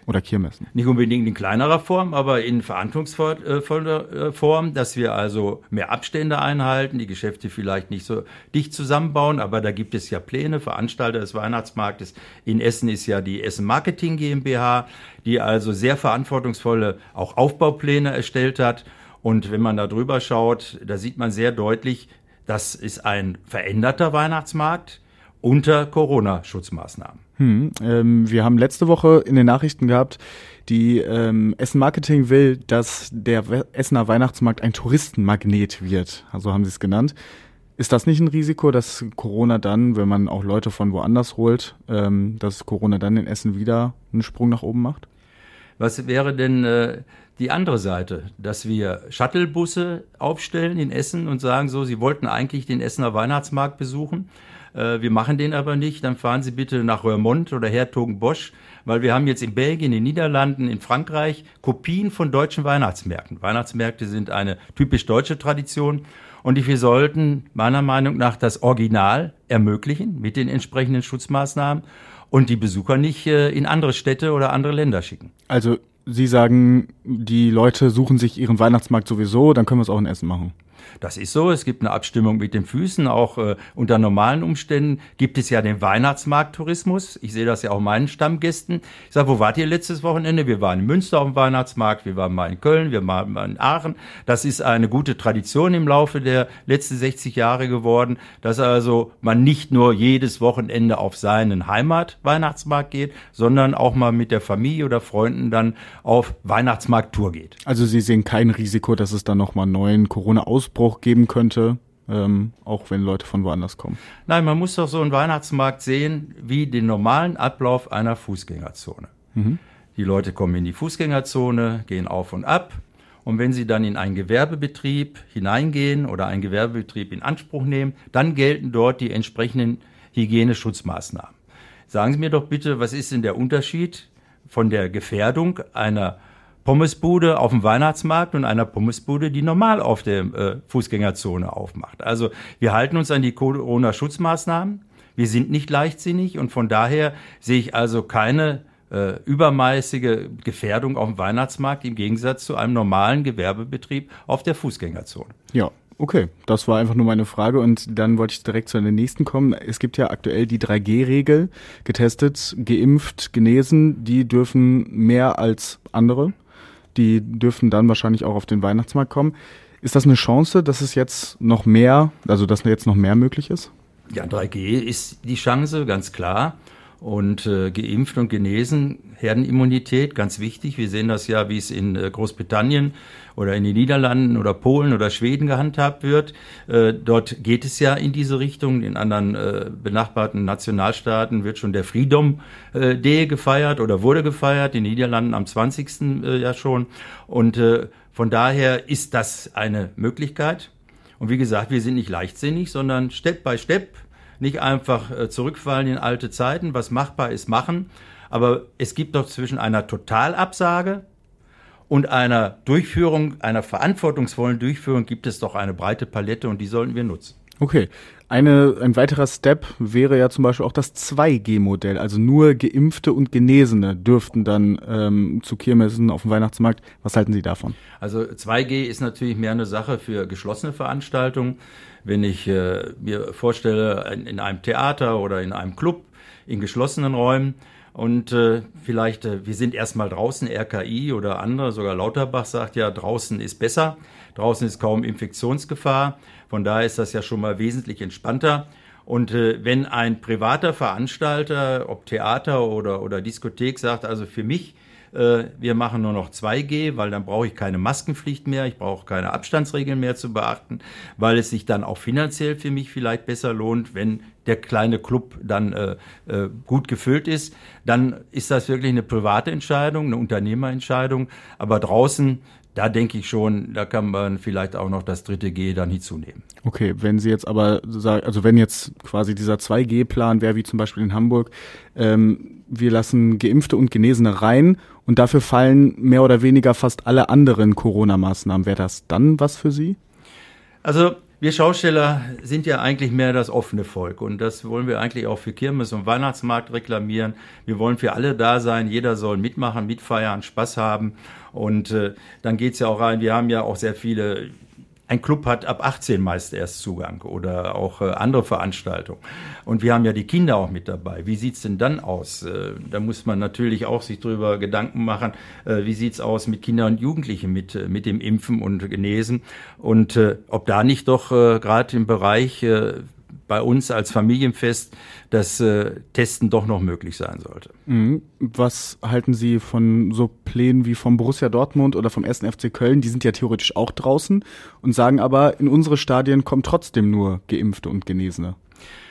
Oder Kirmessen. Nicht unbedingt in kleinerer Form, aber in verantwortungsvoller äh, Form, dass wir also mehr Abstände einhalten, die Geschäfte vielleicht nicht so dicht zusammenbauen, aber da gibt es ja Pläne. Veranstalter des Weihnachtsmarktes in Essen ist ja die Essen Marketing GmbH, die also sehr verantwortungsvolle auch Aufbaupläne erstellt hat. Und wenn man da drüber schaut, da sieht man sehr deutlich, das ist ein veränderter Weihnachtsmarkt unter Corona-Schutzmaßnahmen. Hm, ähm, wir haben letzte Woche in den Nachrichten gehabt, die ähm, Essen Marketing will, dass der Essener Weihnachtsmarkt ein Touristenmagnet wird. Also haben sie es genannt. Ist das nicht ein Risiko, dass Corona dann, wenn man auch Leute von woanders holt, ähm, dass Corona dann in Essen wieder einen Sprung nach oben macht? Was wäre denn äh, die andere Seite, dass wir Shuttlebusse aufstellen in Essen und sagen so, sie wollten eigentlich den Essener Weihnachtsmarkt besuchen, äh, wir machen den aber nicht, dann fahren Sie bitte nach Roermond oder Hertogenbosch, weil wir haben jetzt in Belgien, in den Niederlanden, in Frankreich Kopien von deutschen Weihnachtsmärkten. Weihnachtsmärkte sind eine typisch deutsche Tradition und wir sollten meiner Meinung nach das Original ermöglichen mit den entsprechenden Schutzmaßnahmen und die Besucher nicht äh, in andere Städte oder andere Länder schicken. Also Sie sagen, die Leute suchen sich ihren Weihnachtsmarkt sowieso, dann können wir es auch in Essen machen. Das ist so. Es gibt eine Abstimmung mit den Füßen. Auch äh, unter normalen Umständen gibt es ja den Weihnachtsmarkttourismus. Ich sehe das ja auch meinen Stammgästen. Ich sage, wo wart ihr letztes Wochenende? Wir waren in Münster auf dem Weihnachtsmarkt, wir waren mal in Köln, wir waren mal in Aachen. Das ist eine gute Tradition im Laufe der letzten 60 Jahre geworden, dass also man nicht nur jedes Wochenende auf seinen Heimat-Weihnachtsmarkt geht, sondern auch mal mit der Familie oder Freunden dann auf Weihnachtsmarkttour geht. Also Sie sehen kein Risiko, dass es dann nochmal neuen Corona-Ausbruch Ausbruch geben könnte, ähm, auch wenn Leute von woanders kommen. Nein, man muss doch so einen Weihnachtsmarkt sehen wie den normalen Ablauf einer Fußgängerzone. Mhm. Die Leute kommen in die Fußgängerzone, gehen auf und ab. Und wenn sie dann in einen Gewerbebetrieb hineingehen oder einen Gewerbebetrieb in Anspruch nehmen, dann gelten dort die entsprechenden Hygieneschutzmaßnahmen. Sagen Sie mir doch bitte, was ist denn der Unterschied von der Gefährdung einer Pommesbude auf dem Weihnachtsmarkt und einer Pommesbude, die normal auf der äh, Fußgängerzone aufmacht. Also wir halten uns an die Corona-Schutzmaßnahmen. Wir sind nicht leichtsinnig und von daher sehe ich also keine äh, übermäßige Gefährdung auf dem Weihnachtsmarkt im Gegensatz zu einem normalen Gewerbebetrieb auf der Fußgängerzone. Ja, Okay, das war einfach nur meine Frage und dann wollte ich direkt zu der nächsten kommen. Es gibt ja aktuell die 3G-Regel, getestet, geimpft, genesen, die dürfen mehr als andere die dürfen dann wahrscheinlich auch auf den Weihnachtsmarkt kommen. Ist das eine Chance, dass es jetzt noch mehr, also dass jetzt noch mehr möglich ist? Ja, 3G ist die Chance, ganz klar. Und äh, geimpft und genesen, Herdenimmunität, ganz wichtig. Wir sehen das ja, wie es in äh, Großbritannien oder in den Niederlanden oder Polen oder Schweden gehandhabt wird. Äh, dort geht es ja in diese Richtung. In anderen äh, benachbarten Nationalstaaten wird schon der Freedom Day gefeiert oder wurde gefeiert. In den Niederlanden am 20. Äh, ja schon. Und von daher ist das eine Möglichkeit. Und wie gesagt, wir sind nicht leichtsinnig, sondern Step by Step nicht einfach zurückfallen in alte Zeiten, was machbar ist, machen. Aber es gibt doch zwischen einer Totalabsage und einer Durchführung, einer verantwortungsvollen Durchführung gibt es doch eine breite Palette und die sollten wir nutzen. Okay. Eine, ein weiterer Step wäre ja zum Beispiel auch das 2G-Modell. Also nur Geimpfte und Genesene dürften dann ähm, zu Kirmessen auf dem Weihnachtsmarkt. Was halten Sie davon? Also 2G ist natürlich mehr eine Sache für geschlossene Veranstaltungen. Wenn ich äh, mir vorstelle, in, in einem Theater oder in einem Club, in geschlossenen Räumen, und äh, vielleicht, äh, wir sind erstmal draußen, RKI oder andere, sogar Lauterbach sagt ja, draußen ist besser, draußen ist kaum Infektionsgefahr. Von daher ist das ja schon mal wesentlich entspannter. Und äh, wenn ein privater Veranstalter, ob Theater oder, oder Diskothek, sagt, also für mich, wir machen nur noch 2G, weil dann brauche ich keine Maskenpflicht mehr, ich brauche keine Abstandsregeln mehr zu beachten, weil es sich dann auch finanziell für mich vielleicht besser lohnt, wenn der kleine Club dann äh, äh, gut gefüllt ist, dann ist das wirklich eine private Entscheidung, eine Unternehmerentscheidung. Aber draußen, da denke ich schon, da kann man vielleicht auch noch das dritte G dann hinzunehmen. Okay, wenn Sie jetzt aber sagen, also wenn jetzt quasi dieser 2G-Plan wäre, wie zum Beispiel in Hamburg, ähm, wir lassen Geimpfte und Genesene rein und dafür fallen mehr oder weniger fast alle anderen Corona-Maßnahmen, wäre das dann was für Sie? Also wir Schausteller sind ja eigentlich mehr das offene Volk und das wollen wir eigentlich auch für Kirmes und Weihnachtsmarkt reklamieren. Wir wollen für alle da sein, jeder soll mitmachen, mitfeiern, Spaß haben und äh, dann geht's ja auch rein. Wir haben ja auch sehr viele ein Club hat ab 18 meist erst Zugang oder auch äh, andere Veranstaltungen. Und wir haben ja die Kinder auch mit dabei. Wie sieht's denn dann aus? Äh, da muss man natürlich auch sich drüber Gedanken machen, äh, wie sieht's aus mit Kindern und Jugendlichen mit, äh, mit dem Impfen und Genesen und äh, ob da nicht doch äh, gerade im Bereich äh, bei uns als Familienfest das äh, Testen doch noch möglich sein sollte. Mhm. Was halten Sie von so Plänen wie vom Borussia Dortmund oder vom 1. FC Köln? Die sind ja theoretisch auch draußen und sagen aber, in unsere Stadien kommen trotzdem nur Geimpfte und Genesene.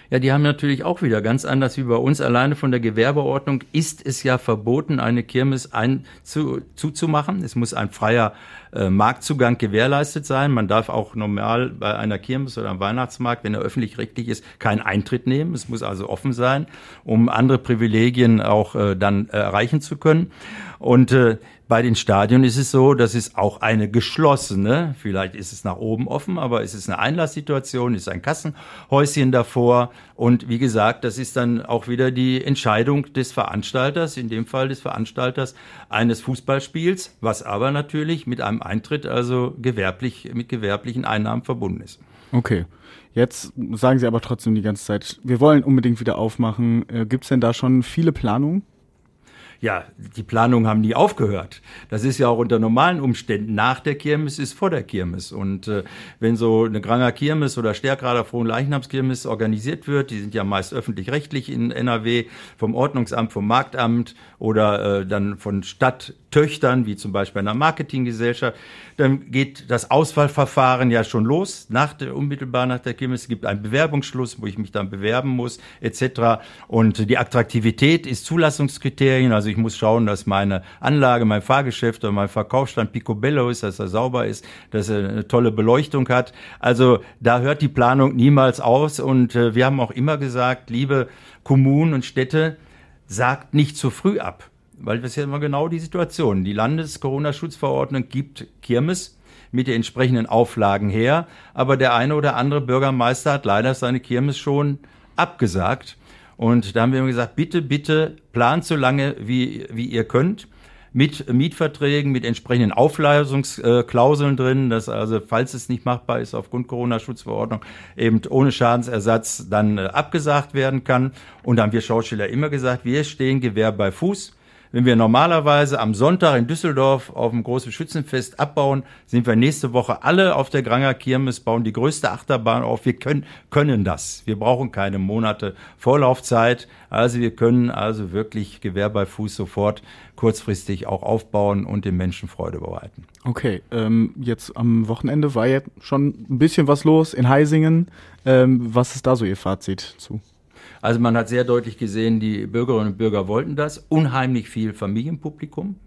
Ja, die haben natürlich auch wieder ganz anders wie bei uns. Alleine von der Gewerbeordnung ist es ja verboten, eine Kirmes ein, zu, zuzumachen. Es muss ein freier äh, Marktzugang gewährleistet sein. Man darf auch normal bei einer Kirmes oder einem Weihnachtsmarkt, wenn er öffentlich-rechtlich ist, keinen Eintritt nehmen. Es muss also offen sein, um andere Privilegien auch äh, dann äh, erreichen zu können. Und äh, bei den Stadien ist es so, das ist auch eine geschlossene, vielleicht ist es nach oben offen, aber es ist eine Einlasssituation, ist ein Kassenhäuschen davor. Und wie gesagt, das ist dann auch wieder die Entscheidung des Veranstalters, in dem Fall des Veranstalters eines Fußballspiels, was aber natürlich mit einem Eintritt, also gewerblich, mit gewerblichen Einnahmen verbunden ist. Okay. Jetzt sagen Sie aber trotzdem die ganze Zeit, wir wollen unbedingt wieder aufmachen. Äh, Gibt es denn da schon viele Planungen? ja, die Planungen haben nie aufgehört. Das ist ja auch unter normalen Umständen. Nach der Kirmes ist vor der Kirmes. Und äh, wenn so eine Granger Kirmes oder Stärkrader Frohen Leichnamskirmes organisiert wird, die sind ja meist öffentlich-rechtlich in NRW, vom Ordnungsamt, vom Marktamt oder äh, dann von Stadttöchtern, wie zum Beispiel einer Marketinggesellschaft, dann geht das Auswahlverfahren ja schon los, nach der, unmittelbar nach der Kirmes. Es gibt einen Bewerbungsschluss, wo ich mich dann bewerben muss, etc. Und die Attraktivität ist Zulassungskriterien, also also ich muss schauen, dass meine Anlage, mein Fahrgeschäft oder mein Verkaufsstand picobello ist, dass er sauber ist, dass er eine tolle Beleuchtung hat. Also da hört die Planung niemals aus. Und äh, wir haben auch immer gesagt, liebe Kommunen und Städte, sagt nicht zu früh ab. Weil das ist ja immer genau die Situation. Die Landes-Corona-Schutzverordnung gibt Kirmes mit den entsprechenden Auflagen her. Aber der eine oder andere Bürgermeister hat leider seine Kirmes schon abgesagt. Und da haben wir gesagt, bitte, bitte plant so lange, wie, wie ihr könnt mit Mietverträgen, mit entsprechenden Aufleistungsklauseln drin, dass also, falls es nicht machbar ist, aufgrund Corona-Schutzverordnung eben ohne Schadensersatz dann äh, abgesagt werden kann. Und da haben wir Schausteller immer gesagt, wir stehen Gewehr bei Fuß. Wenn wir normalerweise am Sonntag in Düsseldorf auf dem großen Schützenfest abbauen, sind wir nächste Woche alle auf der Granger Kirmes, bauen die größte Achterbahn auf. Wir können, können das. Wir brauchen keine Monate Vorlaufzeit. Also wir können also wirklich Gewehr bei Fuß sofort kurzfristig auch aufbauen und den Menschen Freude bereiten. Okay, ähm, jetzt am Wochenende war ja schon ein bisschen was los in Heisingen. Ähm, was ist da so Ihr Fazit zu? Also man hat sehr deutlich gesehen, die Bürgerinnen und Bürger wollten das. Unheimlich viel Familienpublikum.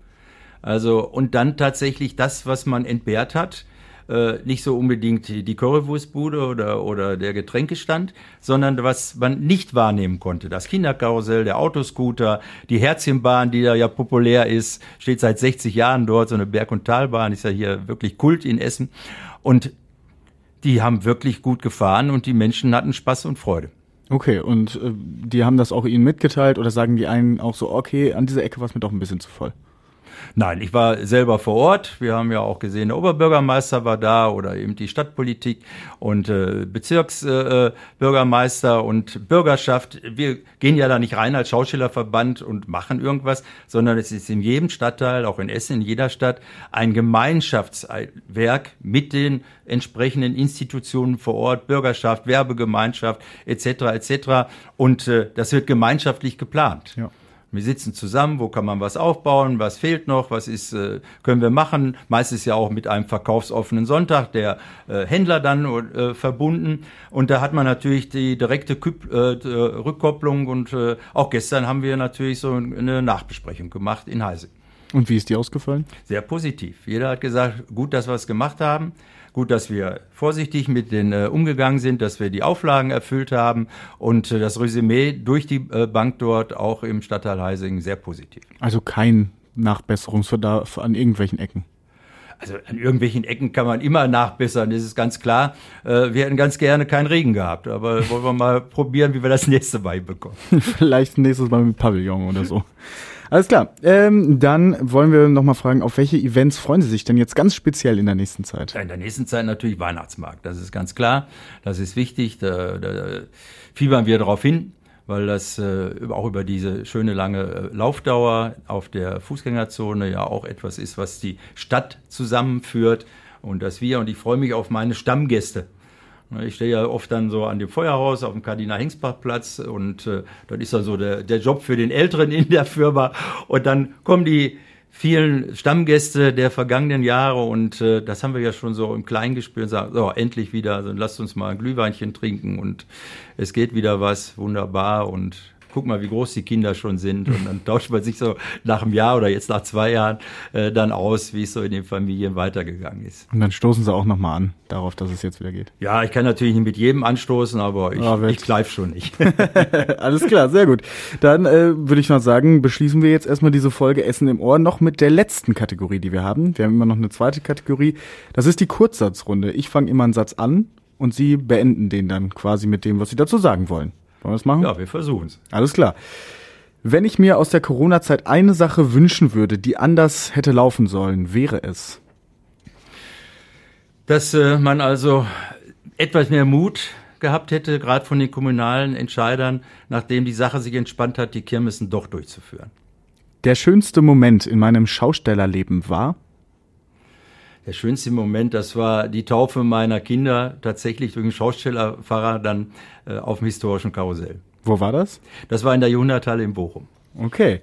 Also, und dann tatsächlich das, was man entbehrt hat, äh, nicht so unbedingt die Currywurstbude oder, oder der Getränkestand, sondern was man nicht wahrnehmen konnte. Das Kinderkarussell, der Autoscooter, die Herzchenbahn, die da ja populär ist, steht seit 60 Jahren dort, so eine Berg- und Talbahn, ist ja hier wirklich Kult in Essen. Und die haben wirklich gut gefahren und die Menschen hatten Spaß und Freude. Okay, und äh, die haben das auch Ihnen mitgeteilt oder sagen die einen auch so, okay, an dieser Ecke war es mir doch ein bisschen zu voll? Nein, ich war selber vor Ort. Wir haben ja auch gesehen, der Oberbürgermeister war da oder eben die Stadtpolitik und äh, Bezirksbürgermeister äh, und Bürgerschaft. Wir gehen ja da nicht rein als Schauspielerverband und machen irgendwas, sondern es ist in jedem Stadtteil, auch in Essen, in jeder Stadt, ein Gemeinschaftswerk mit den entsprechenden Institutionen vor Ort, Bürgerschaft, Werbegemeinschaft etc. etc. Und äh, das wird gemeinschaftlich geplant. Ja. Wir sitzen zusammen, wo kann man was aufbauen, was fehlt noch, was ist, äh, können wir machen. Meistens ja auch mit einem verkaufsoffenen Sonntag, der äh, Händler dann äh, verbunden. Und da hat man natürlich die direkte Rückkopplung und auch gestern haben wir natürlich so eine Nachbesprechung gemacht in Heise. Und wie ist die ausgefallen? Sehr positiv. Jeder hat gesagt, gut, dass wir es gemacht haben. Gut, dass wir vorsichtig mit denen äh, umgegangen sind, dass wir die Auflagen erfüllt haben und äh, das Resümee durch die äh, Bank dort auch im Stadtteil Heising sehr positiv. Also kein Nachbesserungsbedarf an irgendwelchen Ecken. Also an irgendwelchen Ecken kann man immer nachbessern, das ist ganz klar. Äh, wir hätten ganz gerne keinen Regen gehabt, aber wollen wir mal <laughs> probieren, wie wir das nächste Mal bekommen. <laughs> Vielleicht nächstes Mal mit Pavillon oder so. Alles klar. Ähm, dann wollen wir nochmal fragen, auf welche Events freuen Sie sich denn jetzt ganz speziell in der nächsten Zeit? In der nächsten Zeit natürlich Weihnachtsmarkt. Das ist ganz klar. Das ist wichtig. Da, da fiebern wir darauf hin weil das äh, auch über diese schöne lange äh, Laufdauer auf der Fußgängerzone ja auch etwas ist, was die Stadt zusammenführt und dass wir, und ich freue mich auf meine Stammgäste, ich stehe ja oft dann so an dem Feuerhaus auf dem Kardinal Hingsbach-Platz und äh, das ist dann so der, der Job für den Älteren in der Firma. Und dann kommen die vielen Stammgäste der vergangenen Jahre und äh, das haben wir ja schon so im Kleinen gespürt und sagen, so, endlich wieder, also lasst uns mal ein Glühweinchen trinken und es geht wieder was, wunderbar und guck mal, wie groß die Kinder schon sind. Und dann tauscht man sich so nach einem Jahr oder jetzt nach zwei Jahren äh, dann aus, wie es so in den Familien weitergegangen ist. Und dann stoßen sie auch nochmal an, darauf, dass es jetzt wieder geht. Ja, ich kann natürlich nicht mit jedem anstoßen, aber ich, ja, ich greife schon nicht. <laughs> Alles klar, sehr gut. Dann äh, würde ich mal sagen, beschließen wir jetzt erstmal diese Folge Essen im Ohr noch mit der letzten Kategorie, die wir haben. Wir haben immer noch eine zweite Kategorie. Das ist die Kurzsatzrunde. Ich fange immer einen Satz an und Sie beenden den dann quasi mit dem, was Sie dazu sagen wollen. Wollen wir es machen? Ja, wir versuchen es. Alles klar. Wenn ich mir aus der Corona-Zeit eine Sache wünschen würde, die anders hätte laufen sollen, wäre es? Dass äh, man also etwas mehr Mut gehabt hätte, gerade von den kommunalen Entscheidern, nachdem die Sache sich entspannt hat, die Kirmessen doch durchzuführen. Der schönste Moment in meinem Schaustellerleben war? Der schönste Moment, das war die Taufe meiner Kinder tatsächlich durch einen Schaustellerfahrer dann äh, auf dem historischen Karussell. Wo war das? Das war in der Jahrhunderthalle in Bochum. Okay.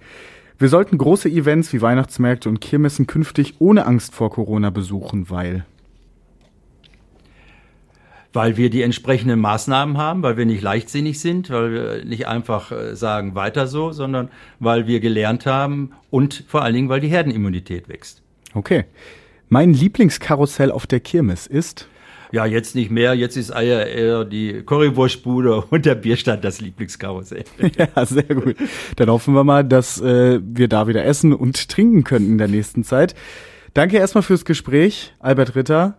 Wir sollten große Events wie Weihnachtsmärkte und Kirmessen künftig ohne Angst vor Corona besuchen, weil weil wir die entsprechenden Maßnahmen haben, weil wir nicht leichtsinnig sind, weil wir nicht einfach äh, sagen weiter so, sondern weil wir gelernt haben und vor allen Dingen, weil die Herdenimmunität wächst. Okay. Mein Lieblingskarussell auf der Kirmes ist? Ja, jetzt nicht mehr. Jetzt ist eher, eher die Currywurstbude <laughs> und der Bierstand das Lieblingskarussell. <laughs> ja, sehr gut. Dann hoffen wir mal, dass äh, wir da wieder essen und trinken können in der nächsten Zeit. Danke erstmal fürs Gespräch, Albert Ritter.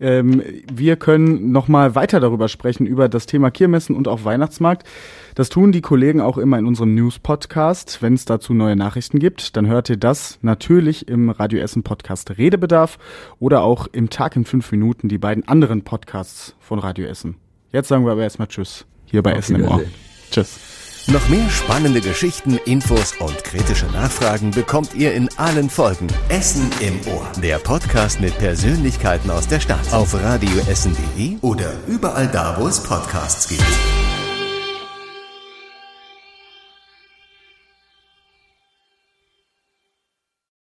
Ähm, wir können noch mal weiter darüber sprechen, über das Thema Kirmessen und auch Weihnachtsmarkt. Das tun die Kollegen auch immer in unserem News-Podcast. Wenn es dazu neue Nachrichten gibt, dann hört ihr das natürlich im Radio Essen Podcast Redebedarf oder auch im Tag in fünf Minuten die beiden anderen Podcasts von Radio Essen. Jetzt sagen wir aber erstmal Tschüss hier bei Auf Essen im Ohr. Tschüss. Noch mehr spannende Geschichten, Infos und kritische Nachfragen bekommt ihr in allen Folgen. Essen im Ohr. Der Podcast mit Persönlichkeiten aus der Stadt. Auf radioessen.de oder überall da, wo es Podcasts gibt.